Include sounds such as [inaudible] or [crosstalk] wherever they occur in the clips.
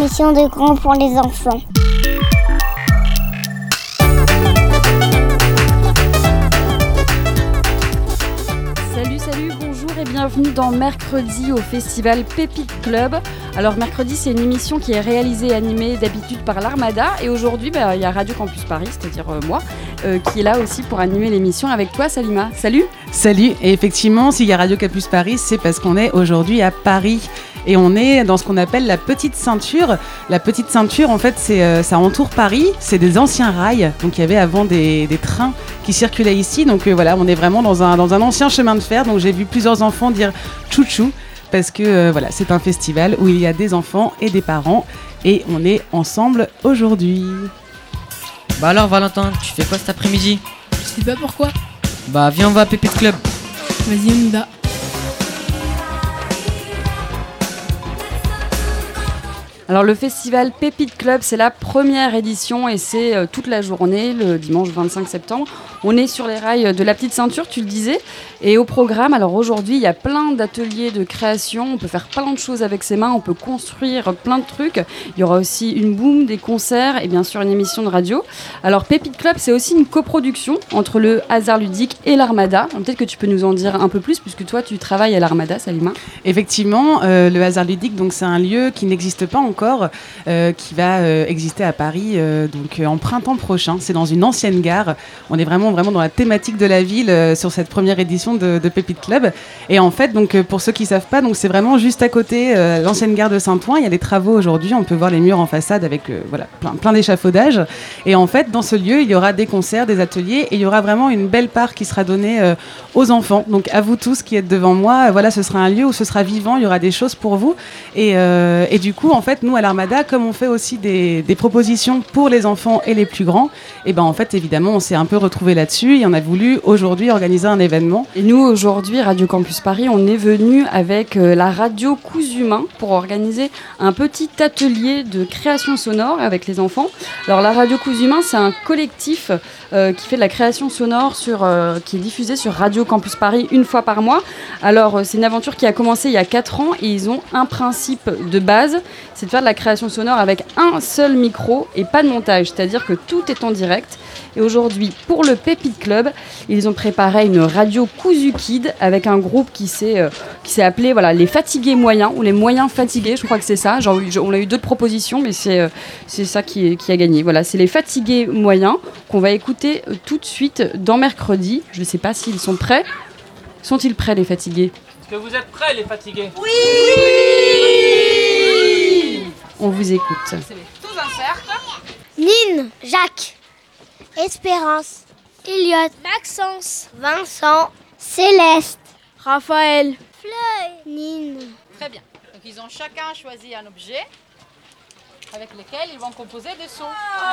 Émission de grands pour les enfants. Salut, salut, bonjour et bienvenue dans Mercredi au festival Pépite Club. Alors Mercredi, c'est une émission qui est réalisée et animée d'habitude par l'Armada et aujourd'hui, bah, il y a Radio Campus Paris, c'est-à-dire euh, moi, euh, qui est là aussi pour animer l'émission avec toi, Salima. Salut Salut, et effectivement, s'il y a Radio Campus Paris, c'est parce qu'on est aujourd'hui à Paris et on est dans ce qu'on appelle la petite ceinture. La petite ceinture, en fait, c'est euh, ça entoure Paris, c'est des anciens rails, donc il y avait avant des, des trains qui circulaient ici, donc euh, voilà, on est vraiment dans un, dans un ancien chemin de fer, donc j'ai vu plusieurs enfants dire chouchou parce que euh, voilà, c'est un festival où il y a des enfants et des parents et on est ensemble aujourd'hui. Bah alors Valentin, tu fais quoi cet après-midi? Je sais pas pourquoi. Bah viens on va à Pépite Club. Vas-y, on y va. Alors le festival Pépite Club, c'est la première édition et c'est euh, toute la journée, le dimanche 25 septembre. On est sur les rails de la petite ceinture, tu le disais. Et au programme, alors aujourd'hui, il y a plein d'ateliers de création. On peut faire plein de choses avec ses mains, on peut construire plein de trucs. Il y aura aussi une boom, des concerts et bien sûr une émission de radio. Alors Pépite Club, c'est aussi une coproduction entre le Hasard Ludique et l'Armada. Peut-être que tu peux nous en dire un peu plus puisque toi, tu travailles à l'Armada, Salima. Effectivement, euh, le hasard ludique, donc c'est un lieu qui n'existe pas encore, euh, qui va euh, exister à Paris euh, donc en printemps prochain. C'est dans une ancienne gare. On est vraiment vraiment dans la thématique de la ville sur cette première édition de, de Pépite Club. Et en fait, donc pour ceux qui savent pas, donc c'est vraiment juste à côté l'ancienne gare de Saint-Ouen. Il y a des travaux aujourd'hui. On peut voir les murs en façade avec voilà plein plein d'échafaudages. Et en fait, dans ce lieu, il y aura des concerts, des ateliers, et il y aura vraiment une belle part qui sera donnée aux enfants. Donc à vous tous qui êtes devant moi, voilà, ce sera un lieu où ce sera vivant, il y aura des choses pour vous. Et, et du coup, en fait, nous à l'Armada, comme on fait aussi des, propositions pour les enfants et les plus grands, et ben en fait, évidemment, on s'est un peu retrouvé là-dessus et on a voulu aujourd'hui organiser un événement. Et nous, aujourd'hui, Radio Campus Paris, on est venu avec euh, la radio Cousumain pour organiser un petit atelier de création sonore avec les enfants. Alors, la radio Cousumain, c'est un collectif euh, qui fait de la création sonore sur, euh, qui est diffusée sur Radio Campus Paris une fois par mois. Alors, euh, c'est une aventure qui a commencé il y a 4 ans et ils ont un principe de base, c'est de faire de la création sonore avec un seul micro et pas de montage, c'est-à-dire que tout est en direct. Et aujourd'hui, pour le Pépite Club, ils ont préparé une radio Cousu Kid avec un groupe qui s'est euh, qui s'est appelé voilà les fatigués moyens ou les moyens fatigués, je crois que c'est ça. Genre, on a eu d'autres propositions, mais c'est euh, c'est ça qui, est- qui a gagné. Voilà, c'est les fatigués moyens qu'on va écouter euh, tout de suite dans mercredi. Je ne sais pas s'ils sont prêts. Sont-ils prêts les fatigués? Est-ce que vous êtes prêts les fatigués? On vous écoute. Nine, Jacques, Espérance, Elliot, Maxence, Vincent, Céleste, Raphaël, Fleury, Nine. Très bien. Donc ils ont chacun choisi un objet avec lequel ils vont composer des sons. Et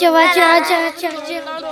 Давайте, давайте, давайте, давайте.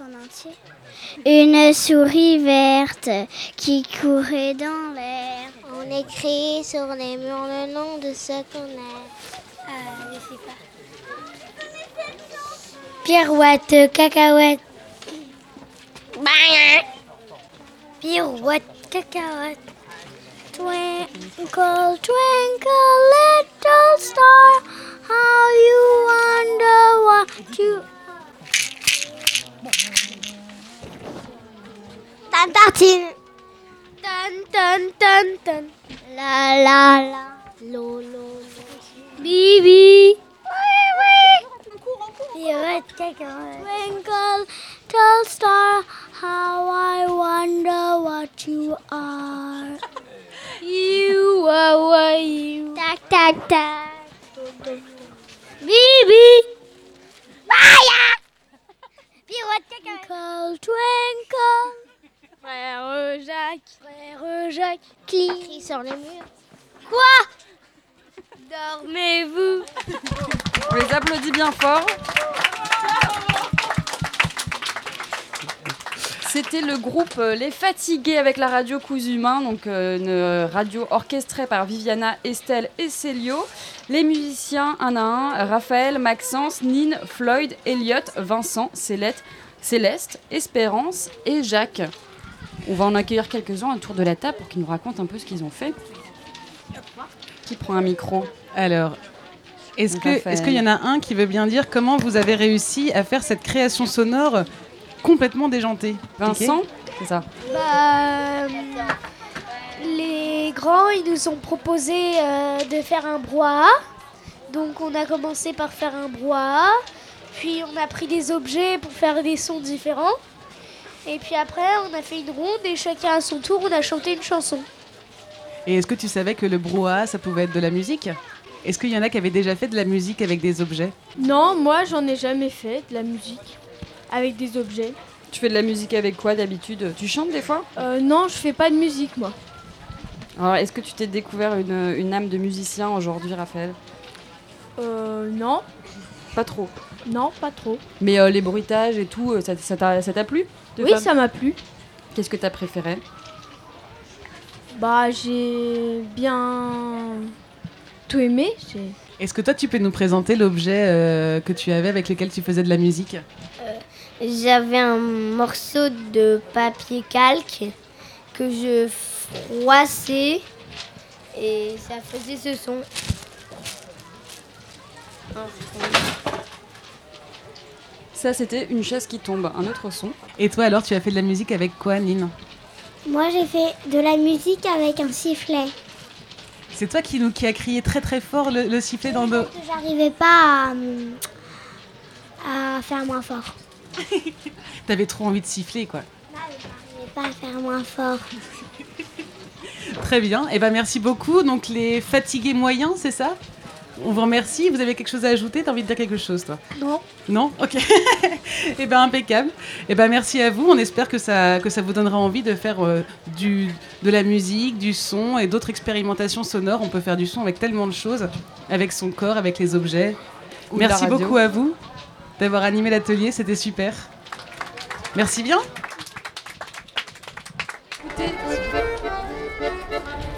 En entier. Une souris verte qui courait dans l'air. On écrit sur les murs le nom de ce qu'on est. Euh, je sais pas. Pirouette, cacahuète. Pirouette, cacahuète. Twinkle, twinkle, little tan. La la la. Lo lo lo. Bibi. Oui oui. Pirouette, cacahuète. Twinkle, little star, how I wonder what you are. You are you. Tac tac tac. Bibi. Maya. Twinkle twinkle. Frère Jacques. Frère Jacques. Qui sur les murs. Quoi Dormez-vous. [laughs] On les applaudit bien fort. C'était le groupe euh, Les Fatigués avec la radio Cousumain, donc euh, une euh, radio orchestrée par Viviana, Estelle et Célio. Les musiciens un à un, Raphaël, Maxence, Nine, Floyd, Elliot, Vincent, Céleste, Céleste, Espérance et Jacques. On va en accueillir quelques-uns autour de la table pour qu'ils nous racontent un peu ce qu'ils ont fait. Qui prend un micro Alors, est-ce que- Raphaël. est-ce qu'il y en a un qui veut bien dire comment vous avez réussi à faire cette création sonore complètement déjantée Vincent C'est ça. Bah, euh, les grands, ils nous ont proposé euh, de faire un brouhaha. Donc on a commencé par faire un brouhaha. Puis on a pris des objets pour faire des sons différents. Et puis après, on a fait une ronde et chacun à son tour, on a chanté une chanson. Et est-ce que tu savais que le brouhaha, ça pouvait être de la musique? Est-ce qu'il y en a qui avaient déjà fait de la musique avec des objets? Non, moi j'en ai jamais fait de la musique avec des objets. Tu fais de la musique avec quoi d'habitude? Tu chantes des fois? Euh, non, je fais pas de musique moi. Alors, est-ce que tu t'es découvert une, une âme de musicien aujourd'hui, Raphaël? Euh, non, Pas trop. non, pas trop. Mais euh, les bruitages et tout, euh, ça t'a plu? Oui, ça m'a plu. Qu'est-ce que t'as préféré? Bah, j'ai bien tout aimé. J'ai- Est-ce que toi, tu peux nous présenter l'objet euh, que tu avais avec lequel tu faisais de la musique? J'avais un morceau de papier calque que je froissais et ça faisait ce son. Ça, c'était une chaise qui tombe, un autre son. Et toi, alors, tu as fait de la musique avec quoi, Nine Moi, j'ai fait de la musique avec un sifflet. C'est toi qui, nous, qui a crié très très fort le, le sifflet dans le j'arrivais pas à, à faire moins fort. [laughs] T'avais trop envie de siffler, quoi. J'arrivais pas à faire moins fort. Très bien. Et ben merci beaucoup. Donc les fatigués moyens, c'est ça? On vous remercie. Vous avez quelque chose à ajouter? T'as envie de dire quelque chose, toi? Non. Non? Ok. [laughs] Et ben impeccable. Et ben merci à vous. On espère que ça, que ça vous donnera envie de faire euh, du, de la musique, du son et d'autres expérimentations sonores. On peut faire du son avec tellement de choses, avec son corps, avec les objets. Ou merci beaucoup à vous d'avoir animé l'atelier. C'était super. Merci bien.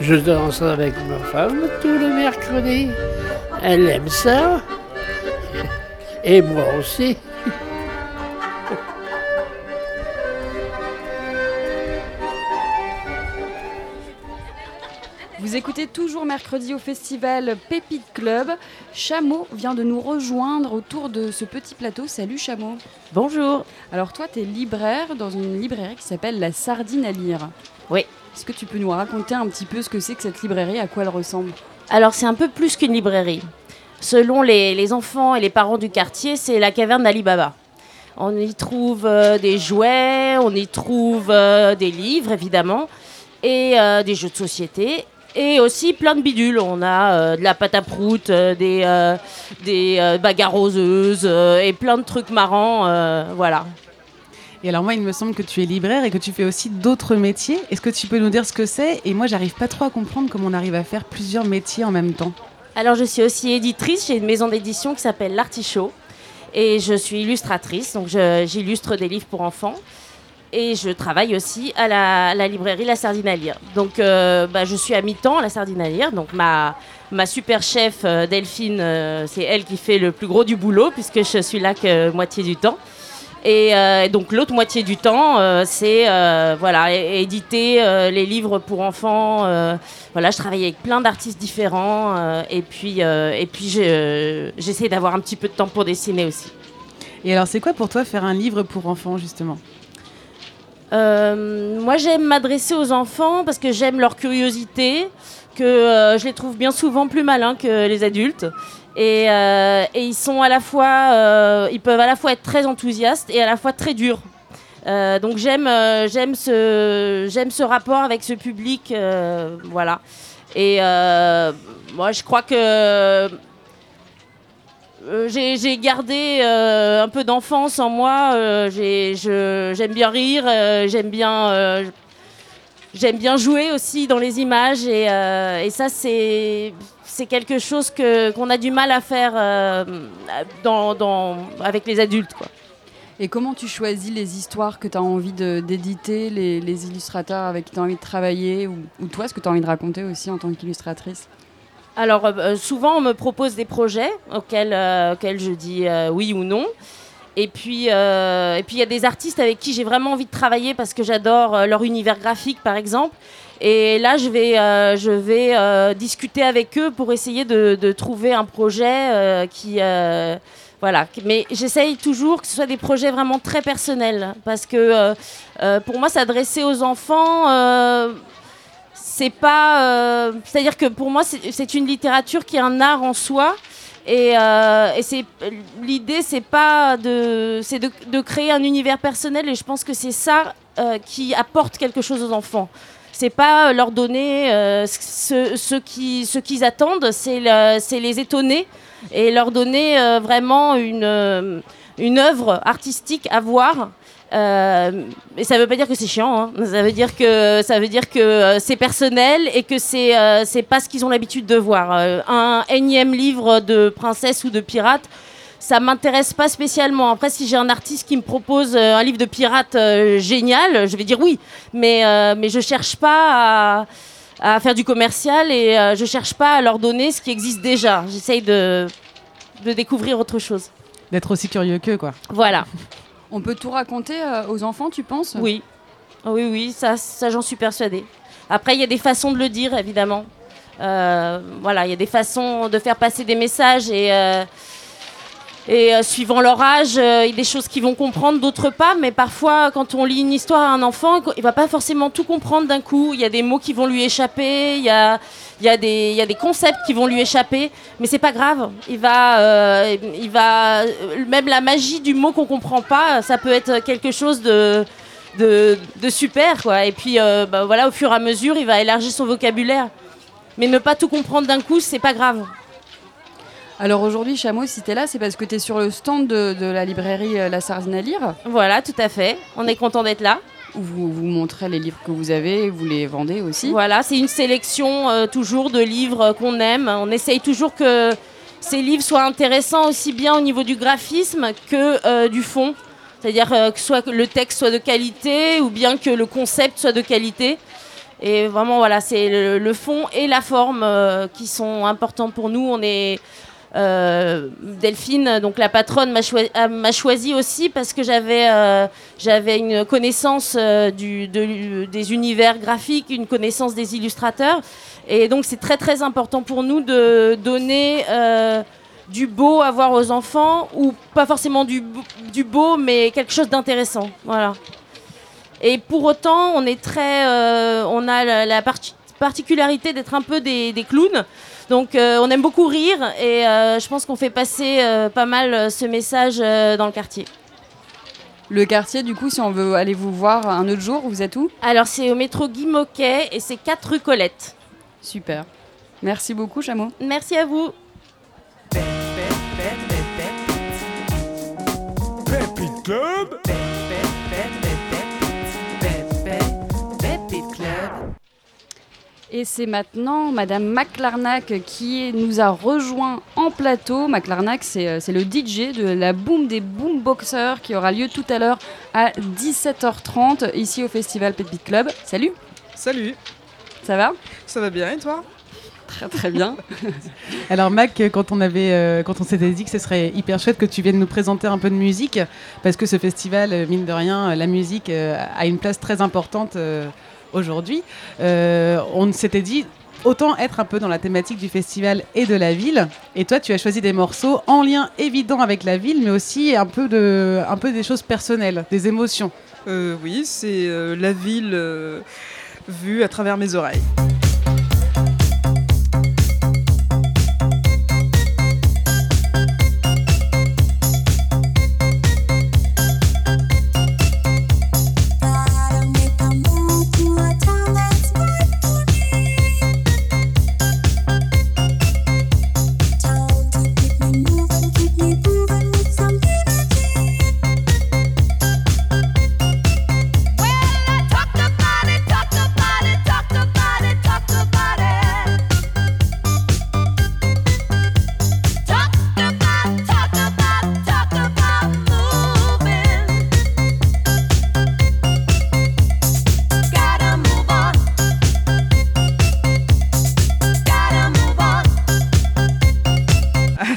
Je danse avec ma femme tous les mercredis. Elle aime ça. Et moi aussi. Vous écoutez toujours mercredi au festival Pépite Club. Chameau vient de nous rejoindre autour de ce petit plateau. Salut Chameau. Bonjour. Alors toi, tu es libraire dans une librairie qui s'appelle La Sardine à lire. Oui. Est-ce que tu peux nous raconter un petit peu ce que c'est que cette librairie, à quoi elle ressemble? Alors c'est un peu plus qu'une librairie. Selon les, enfants et les parents du quartier, c'est la caverne d'Ali Baba. On y trouve euh, des jouets, on y trouve euh, des livres évidemment, et euh, des jeux de société et aussi plein de bidules. On a de la pâte à prout, des, des bagarres et plein de trucs marrants. voilà. Et alors moi, il me semble que tu es libraire et que tu fais aussi d'autres métiers. Est-ce que tu peux nous dire ce que c'est? Et moi, j'arrive pas trop à comprendre comment on arrive à faire plusieurs métiers en même temps. Alors je suis aussi éditrice, j'ai une maison d'édition qui s'appelle L'Artichaut et je suis illustratrice, donc j'illustre des livres pour enfants. Et je travaille aussi à la, la librairie La Sardine à lire. Donc euh, bah, je suis à mi-temps à La Sardine à lire. Donc ma, ma super chef euh, Delphine, euh, c'est elle qui fait le plus gros du boulot puisque je suis là que moitié du temps. Et euh, donc l'autre moitié du temps, euh, c'est euh, voilà, éditer les livres pour enfants. voilà, je travaille avec plein d'artistes différents et puis et puis je- j'essaie d'avoir un petit peu de temps pour dessiner aussi. Et alors, c'est quoi pour toi faire un livre pour enfants, justement? Moi, j'aime m'adresser aux enfants parce que j'aime leur curiosité, que je les trouve bien souvent plus malins que les adultes. Et, euh, et ils sont à la fois, euh, ils peuvent à la fois être très enthousiastes et à la fois très durs. Euh, donc j'aime, j'aime ce, j'aime ce rapport avec ce public, voilà. Et moi, je crois que j'ai gardé un peu d'enfance en moi. j'aime bien rire, j'aime bien, j'aime bien jouer aussi dans les images. Et, euh, et ça, c'est c'est quelque chose que qu'on a du mal à faire euh, dans, dans- avec les adultes, quoi. Et comment tu choisis les histoires que tu as envie d'éditer, les, les illustrateurs avec qui tu as envie de travailler, ou, ou toi, ce que tu as envie de raconter aussi en tant qu'illustratrice? Alors, euh, souvent, on me propose des projets auxquels, auxquels je dis oui ou non. Et puis, euh, et puis, il y a des artistes avec qui j'ai vraiment envie de travailler parce que j'adore euh, leur univers graphique, par exemple. Et là, je vais, euh, je vais discuter avec eux pour essayer de, trouver un projet qui. voilà. Mais j'essaye toujours que ce soit des projets vraiment très personnels. Parce que pour moi, s'adresser aux enfants. c'est pas. C'est-à-dire que pour moi, c'est une littérature qui est un art en soi. Et, euh, et c'est l'idée, c'est pas de, c'est de, créer un univers personnel. Et je pense que c'est ça euh, qui apporte quelque chose aux enfants. C'est pas leur donner euh, ce, ce qui- ce qu'ils attendent, c'est le- c'est les étonner et leur donner euh, vraiment une, euh, une œuvre artistique à voir. Euh, et ça veut pas dire que c'est chiant, hein. ça veut dire que ça veut dire que euh, c'est personnel et que c'est euh, c'est pas ce qu'ils ont l'habitude de voir. Euh, un énième livre de princesse ou de pirate, ça m'intéresse pas spécialement. Après, si j'ai un artiste qui me propose euh, un livre de pirate euh, génial, je vais dire oui. Mais euh, mais je cherche pas à, à faire du commercial et euh, je cherche pas à leur donner ce qui existe déjà. J'essaye de de découvrir autre chose. D'être aussi curieux qu'eux, quoi. Voilà. [laughs] On peut tout raconter euh, aux enfants, tu penses? Oui. Oui, oui, ça, ça j'en suis persuadée. Après, il y a des façons de le dire, évidemment. Euh, voilà, il y a des façons de faire passer des messages et, euh, et euh, suivant leur âge, euh, il y a des choses qu'ils vont comprendre, d'autres pas. Mais parfois, quand on lit une histoire à un enfant, il va pas forcément tout comprendre d'un coup. Il y a des mots qui vont lui échapper, il y a, des, concepts qui vont lui échapper. Mais c'est pas grave. Il va, euh, il va, même la magie du mot qu'on comprend pas, ça peut être quelque chose de super quoi et puis bah, voilà au fur et à mesure il va élargir son vocabulaire mais ne pas tout comprendre d'un coup c'est pas grave Alors aujourd'hui, Chameau, si tu es là, c'est parce que tu es sur le stand de, de la librairie euh, La Sardine à lire. Voilà, tout à fait. On est content d'être là. Où vous, vous montrez les livres que vous avez, vous les vendez aussi. Voilà, c'est une sélection euh, toujours de livres euh, qu'on aime. On essaye toujours que ces livres soient intéressants aussi bien au niveau du graphisme que euh, du fond. C'est-à-dire euh, que soit le texte soit de qualité ou bien que le concept soit de qualité. Et vraiment, voilà, c'est le, le fond et la forme euh, qui sont importants pour nous. On est, euh, Delphine, donc la patronne, a- m'a choisi aussi parce que j'avais euh, une connaissance euh, des univers graphiques, une connaissance des illustrateurs. Et donc c'est très très important pour nous de donner euh, du beau à voir aux enfants, ou pas forcément du, beau- mais quelque chose d'intéressant. Voilà. Et pour autant, on est très, euh, on a la, la parti- particularité d'être un peu des clowns. Donc, euh, on aime beaucoup rire et euh, je pense qu'on fait passer euh, pas mal ce message euh, dans le quartier. Le quartier, du coup, si on veut aller vous voir un autre jour, vous êtes où? Alors, c'est au métro Guy Moquet et c'est 4 rue Colette. Super. Merci beaucoup, Chameau. Merci à vous. Club Et c'est maintenant Madame McLarnac qui nous a rejoint en plateau. McLarnac, c'est euh, le DJ de la Boom des Boomboxers qui aura lieu tout à l'heure à 17h30 ici au festival Pet Beat Club. Salut Salut Ça va? Ça va bien et toi? Très très bien. [laughs] Alors Mac, quand on avait, euh, quand on s'était dit que ce serait hyper chouette que tu viennes nous présenter un peu de musique, parce que ce festival, euh, mine de rien, la musique euh, a une place très importante euh, aujourd'hui. euh, on s'était dit autant être un peu dans la thématique du festival et de la ville. Et toi, tu as choisi des morceaux en lien évident avec la ville, mais aussi un peu de, un peu des choses personnelles, des émotions. Euh, Oui, c'est euh, la ville vue à travers mes oreilles.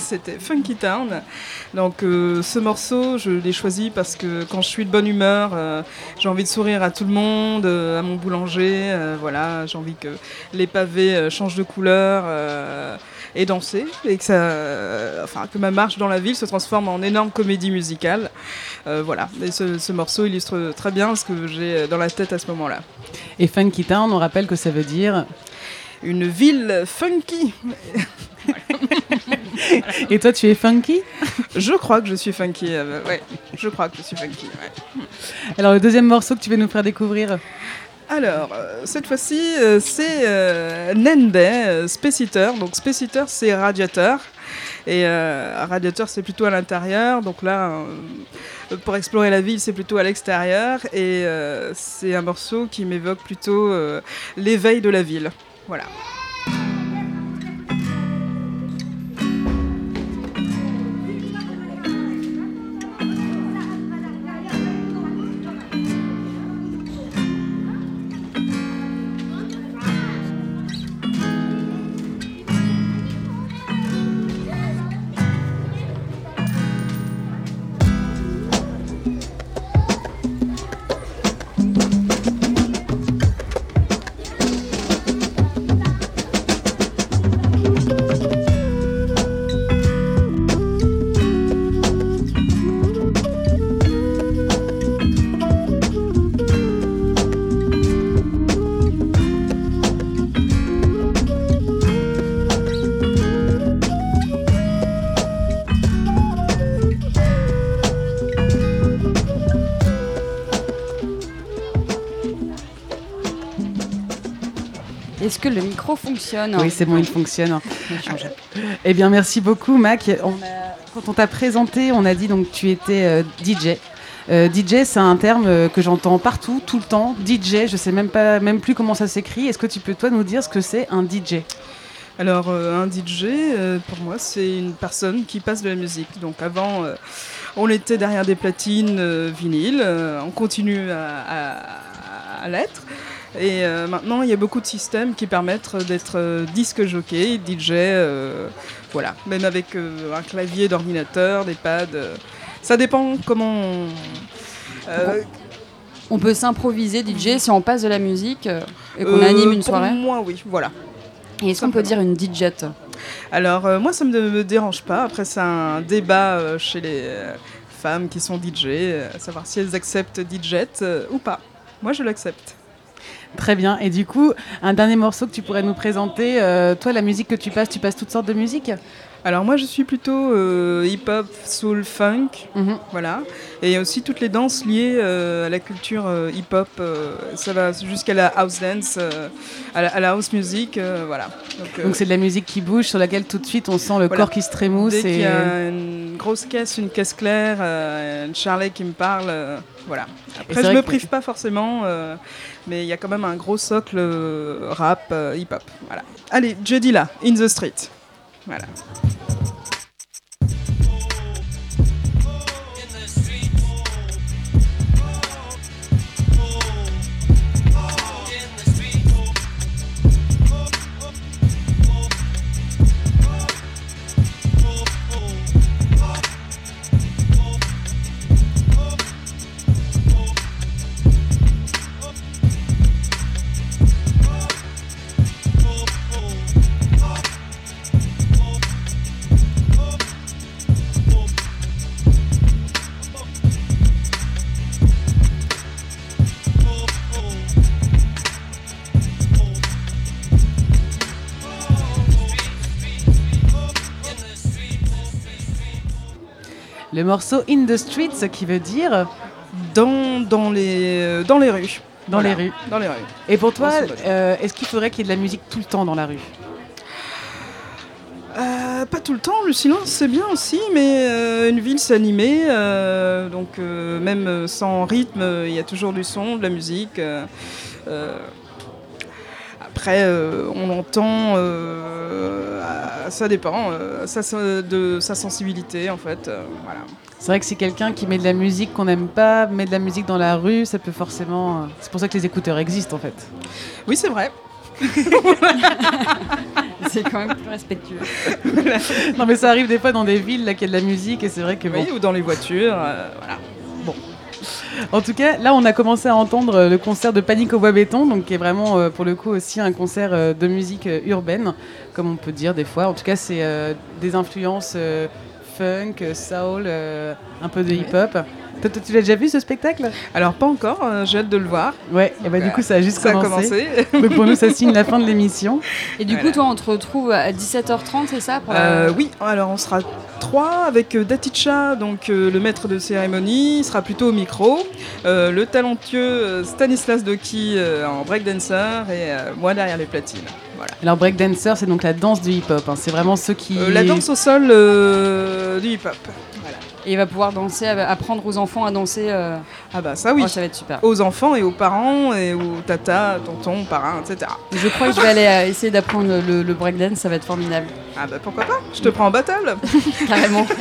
C'était Funky Town. Donc euh, ce morceau, je l'ai choisi parce que quand je suis de bonne humeur, euh, j'ai envie de sourire à tout le monde, euh, à mon boulanger. voilà, j'ai envie que les pavés changent de couleur et danser et que ça, enfin que ma marche dans la ville se transforme en énorme comédie musicale. Voilà. Et ce, ce morceau illustre très bien ce que j'ai dans la tête à ce moment-là. Et Funky Town, on rappelle que ça veut dire une ville funky. Et toi, tu es funky? Je crois que je suis funky. euh, ouais, je crois que je suis funky. ouais. Alors, le deuxième morceau que tu veux nous faire découvrir? Alors, euh, cette fois-ci, euh, c'est euh, Nende, euh, Space. Donc, Space c'est radiateur. Et euh, radiateur, c'est plutôt à l'intérieur. Donc là, euh, pour explorer la ville, c'est plutôt à l'extérieur. Et euh, c'est un morceau qui m'évoque plutôt euh, l'éveil de la ville. Voilà. Est-ce que le micro fonctionne Oui, c'est bon, il fonctionne. Eh bien, merci beaucoup, Mac. On a- quand on t'a présenté, on a dit donc que tu étais euh, DJ. Euh, DJ, c'est un terme euh, que j'entends partout, tout le temps. DJ, je sais même pas, même plus comment ça s'écrit. Est-ce que tu peux toi nous dire ce que c'est un DJ Alors, euh, un DJ, euh, pour moi, c'est une personne qui passe de la musique. Donc, avant, euh, on était derrière des platines euh, vinyles. euh, on continue à, à- à l'être. Et euh, maintenant, il y a beaucoup de systèmes qui permettent d'être euh, disque jockey, DJ, euh, voilà, même avec euh, un clavier d'ordinateur, des pads. euh, ça dépend comment. on- euh, On peut s'improviser DJ si on passe de la musique euh, et qu'on euh, anime une pour soirée. Moi, oui, voilà. Et est-ce qu'on peut dire une DJette Alors, euh, moi, ça ne me dérange pas. Après, c'est un débat euh, chez les euh, femmes qui sont DJ, euh, à savoir si elles acceptent DJette euh, ou pas. Moi, je l'accepte. Très bien. Et du coup, un dernier morceau que tu pourrais nous présenter. euh, toi, la musique que tu passes, tu passes toutes sortes de musique Alors moi je suis plutôt euh, hip-hop, soul, funk, Mhm. voilà. Et aussi toutes les danses liées euh, à la culture euh, hip-hop, ça va jusqu'à la house dance, à, la, à la house music, voilà. Donc, c'est de la musique qui bouge, sur laquelle tout de suite on sent le voilà. corps qui se trémousse. Dès qu'il et... y a une grosse caisse, une caisse claire, euh, une charlet qui me parle, euh, voilà. Après je me que- prive pas forcément, euh, mais il y a quand même un gros socle euh, rap, hip-hop, voilà. Allez, jeudi là, in the street, voilà. Le morceau In the Streets qui veut dire dans, dans, les, dans les rues. Dans Voilà, les rues. Dans les rues. Et pour toi, ce euh, est-ce qu'il faudrait qu'il y ait de la musique tout le temps dans la rue? Euh, pas tout le temps, le silence c'est bien aussi, mais euh, une ville c'est animé, donc même sans rythme, il y a toujours du son, de la musique. Après, euh, on entend, euh, ça dépend, euh, ça, ça- de sa sensibilité en fait. euh, voilà. C'est vrai que si quelqu'un qui met de la musique qu'on n'aime pas met de la musique dans la rue, ça peut forcément. C'est pour ça que les écouteurs existent en fait. Oui, c'est vrai. [laughs] C'est quand même plus respectueux. [laughs] non mais ça arrive des fois dans des villes là qu'il y a de la musique et c'est vrai que bon. Oui, ou dans les voitures, euh, voilà. En tout cas, là, on a commencé à entendre euh, le concert de Panique au bois béton, donc qui est vraiment euh, pour le coup aussi un concert euh, de musique euh, urbaine, comme on peut dire des fois. En tout cas, c'est des influences funk, soul, un peu de hip-hop. Toi, toi, tu l'as déjà vu ce spectacle? Alors pas encore, euh, j'ai hâte de le voir. Ouais, et bah du coup ça a juste Ça a commencé. donc [laughs] pour nous ça signe la fin de l'émission. Et du coup, toi, on te retrouve à 17h30, c'est ça pour la- Euh, oui, alors on sera trois avec euh, Daticha, donc euh, le maître de cérémonie, il sera plutôt au micro, euh, le talentueux Stanislas Doki euh, en breakdancer et euh, moi derrière les platines. Voilà. Alors breakdancer, c'est donc la danse du hip-hop. hein. C'est vraiment ceux qui. Euh, la danse au sol euh, du hip-hop. Et il va pouvoir danser, apprendre aux enfants à danser. euh, Ah bah ça oui. Oh, ça va être super. Aux enfants et aux parents et aux tata, tontons, parrains, etc. Je crois que je vais aller euh, essayer d'apprendre le, le breakdance, ça va être formidable. Ah bah pourquoi pas Je te prends en battle. [laughs] Carrément. [laughs]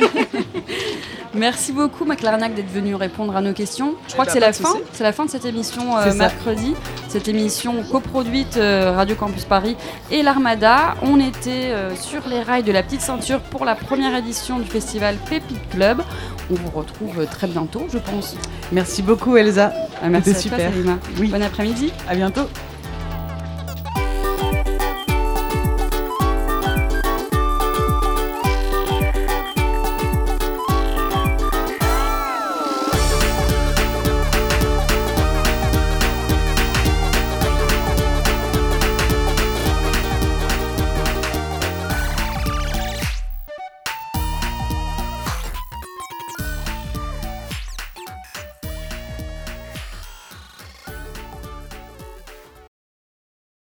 Merci beaucoup, Maclarnac, d'être venu répondre à nos questions. Je crois Eh que ben, c'est la fin. C'est la fin de cette émission euh, mercredi. Cette émission coproduite euh, Radio Campus Paris et l'Armada. On était euh, sur les rails de la petite ceinture pour la première édition du festival Pépite Club. On vous retrouve très bientôt, je pense. Merci beaucoup Elsa. Ah, merci à toi, super. Salima. Oui. Bon après-midi. À bientôt.